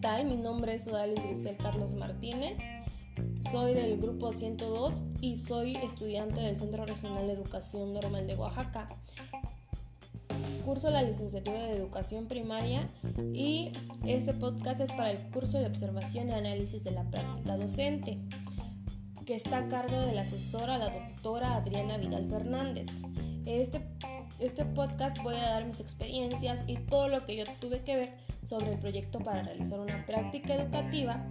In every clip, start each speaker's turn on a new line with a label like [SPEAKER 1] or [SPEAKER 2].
[SPEAKER 1] tal? Mi nombre es Udalis Grisel Carlos Martínez. Soy del grupo 102 y soy estudiante del Centro Regional de Educación Normal de Oaxaca. Curso la licenciatura de Educación Primaria y este podcast es para el curso de observación y análisis de la práctica docente, que está a cargo de la asesora, la doctora Adriana Vidal Fernández. Este este podcast voy a dar mis experiencias y todo lo que yo tuve que ver sobre el proyecto para realizar una práctica educativa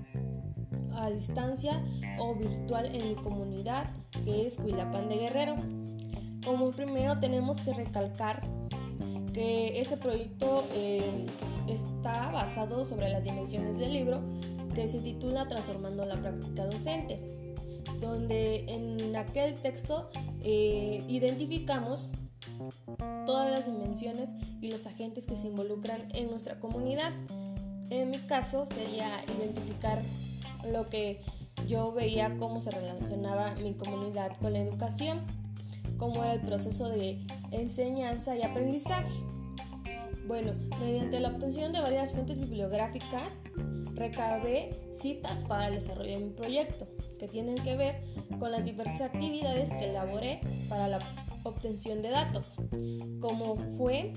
[SPEAKER 1] a distancia o virtual en mi comunidad, que es Huilapan de Guerrero. Como primero tenemos que recalcar que ese proyecto eh, está basado sobre las dimensiones del libro que se titula Transformando la práctica docente, donde en aquel texto eh, identificamos todas las dimensiones y los agentes que se involucran en nuestra comunidad. En mi caso sería identificar lo que yo veía cómo se relacionaba mi comunidad con la educación, cómo era el proceso de enseñanza y aprendizaje. Bueno, mediante la obtención de varias fuentes bibliográficas, recabé citas para el desarrollo de mi proyecto, que tienen que ver con las diversas actividades que elaboré para la obtención de datos, como fue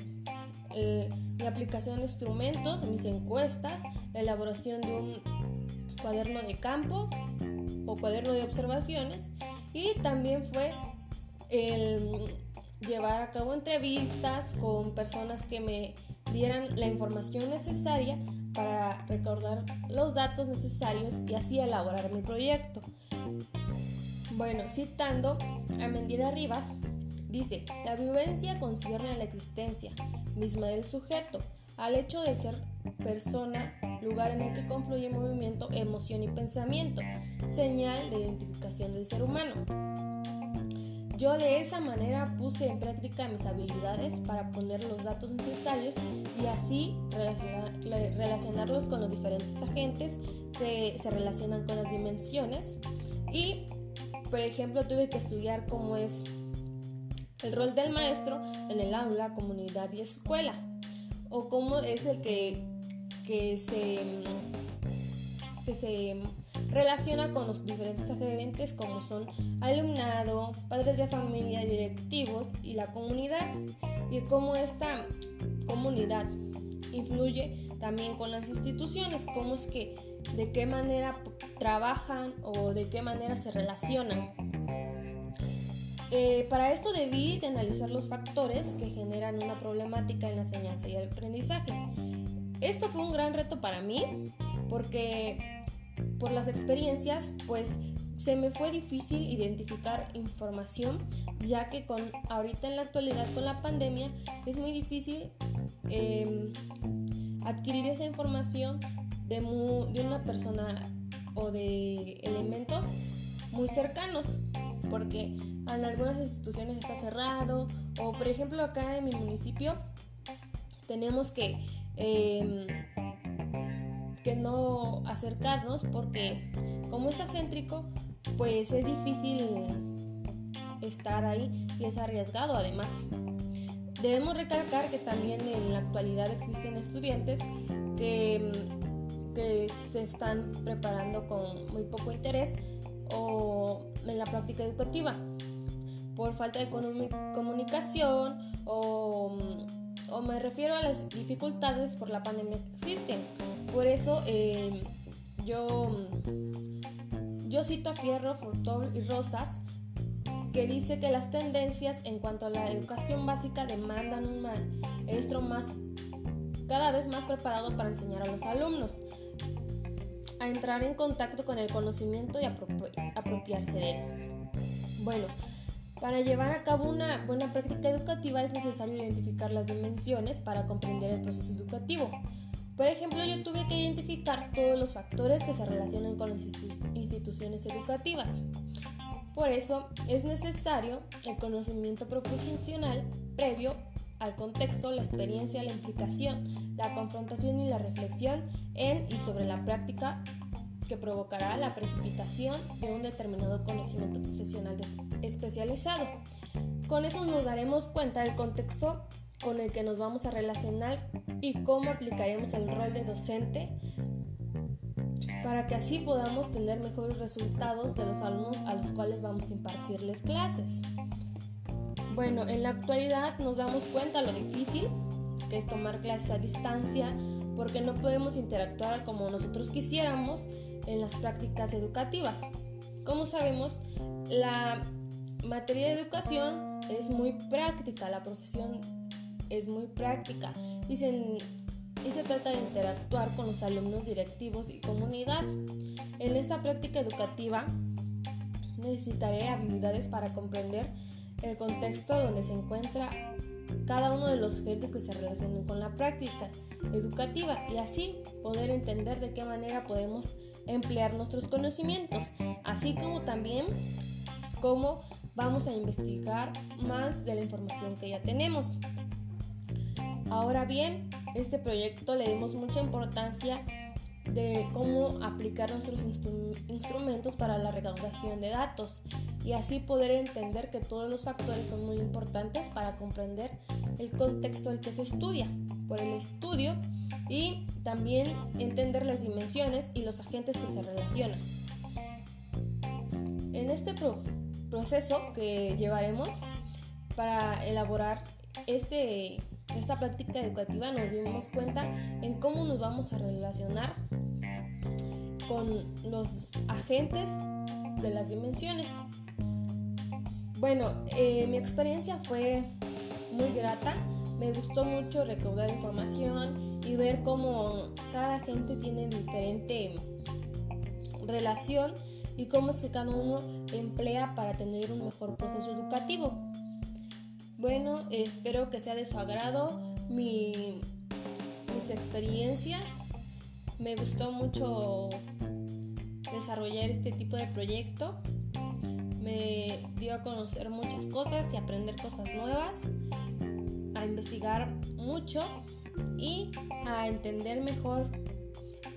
[SPEAKER 1] eh, mi aplicación de instrumentos, mis encuestas, la elaboración de un cuaderno de campo o cuaderno de observaciones y también fue el llevar a cabo entrevistas con personas que me dieran la información necesaria para recordar los datos necesarios y así elaborar mi proyecto. Bueno, citando a Mendira Rivas, Dice, la vivencia concierne a la existencia misma del sujeto, al hecho de ser persona, lugar en el que confluye movimiento, emoción y pensamiento, señal de identificación del ser humano. Yo de esa manera puse en práctica mis habilidades para poner los datos necesarios y así relacionarlos con los diferentes agentes que se relacionan con las dimensiones. Y, por ejemplo, tuve que estudiar cómo es el rol del maestro en el aula, comunidad y escuela, o cómo es el que, que, se, que se relaciona con los diferentes agentes como son alumnado, padres de familia, directivos y la comunidad, y cómo esta comunidad influye también con las instituciones, cómo es que, de qué manera trabajan o de qué manera se relacionan. Eh, para esto debí de analizar los factores que generan una problemática en la enseñanza y el aprendizaje. Esto fue un gran reto para mí porque por las experiencias pues se me fue difícil identificar información ya que con ahorita en la actualidad con la pandemia es muy difícil em, adquirir esa información de, de una persona o de elementos muy cercanos porque en algunas instituciones está cerrado o por ejemplo acá en mi municipio tenemos que em, que no acercarnos porque como está céntrico pues es difícil estar ahí y es arriesgado además. Debemos recalcar que también en la actualidad existen estudiantes que, que se están preparando con muy poco interés o en la práctica educativa por falta de comunicación o, me refiero a las dificultades por la pandemia que existen. Por eso em, yo, yo cito a Fierro, Furtón y Rosas que dice que las tendencias en cuanto a la educación básica demandan un maestro más cada vez más preparado para enseñar a los alumnos a entrar en contacto con el conocimiento y apropiarse de él. Bueno, para llevar a cabo una buena práctica educativa es necesario identificar las dimensiones para comprender el proceso educativo. Por ejemplo, yo tuve que identificar todos los factores que se relacionan con las instituciones educativas. Por eso es necesario el conocimiento proposicional previo al contexto, la experiencia, la implicación, la confrontación y la reflexión en y sobre la práctica que provocará la precipitación de un determinado conocimiento profesional especializado. Con eso nos daremos cuenta del contexto con el que nos vamos a relacionar y cómo aplicaremos el rol de docente para que así podamos tener mejores resultados de los alumnos a los cuales vamos a impartirles clases. Bueno, en la actualidad nos damos cuenta lo difícil que es tomar clases a distancia porque no podemos interactuar como nosotros quisiéramos en las prácticas educativas. Como sabemos, la materia de educación es muy práctica, la profesión es muy práctica y se, y se trata de interactuar con los alumnos directivos y comunidad. En esta práctica educativa necesitaré habilidades para comprender el contexto donde se encuentra cada uno de los agentes que se relacionan con la práctica educativa y así poder entender de qué manera podemos emplear nuestros conocimientos, así como también cómo vamos a investigar más de la información que ya tenemos. Ahora bien, este proyecto le dimos mucha importancia de cómo aplicar nuestros instrumentos para la recaudación de datos y así poder entender que todos los factores son muy importantes para comprender el contexto del que se estudia por el estudio y también entender las dimensiones y los agentes que se relacionan. En este proceso que llevaremos para elaborar este esta práctica educativa nos dimos cuenta en cómo nos vamos a relacionar con los agentes de las dimensiones. Bueno, eh, mi experiencia fue muy grata. Me gustó mucho recaudar información y ver cómo cada agente tiene diferente relación y cómo es que cada uno emplea para tener un mejor proceso educativo. Bueno, espero que sea de su agrado mis experiencias. Me gustó mucho desarrollar este tipo de proyecto. Me dio a conocer muchas cosas y aprender cosas nuevas, a investigar mucho y a entender mejor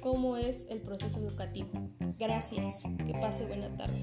[SPEAKER 1] cómo es el proceso educativo. Gracias. Que pase buena tarde.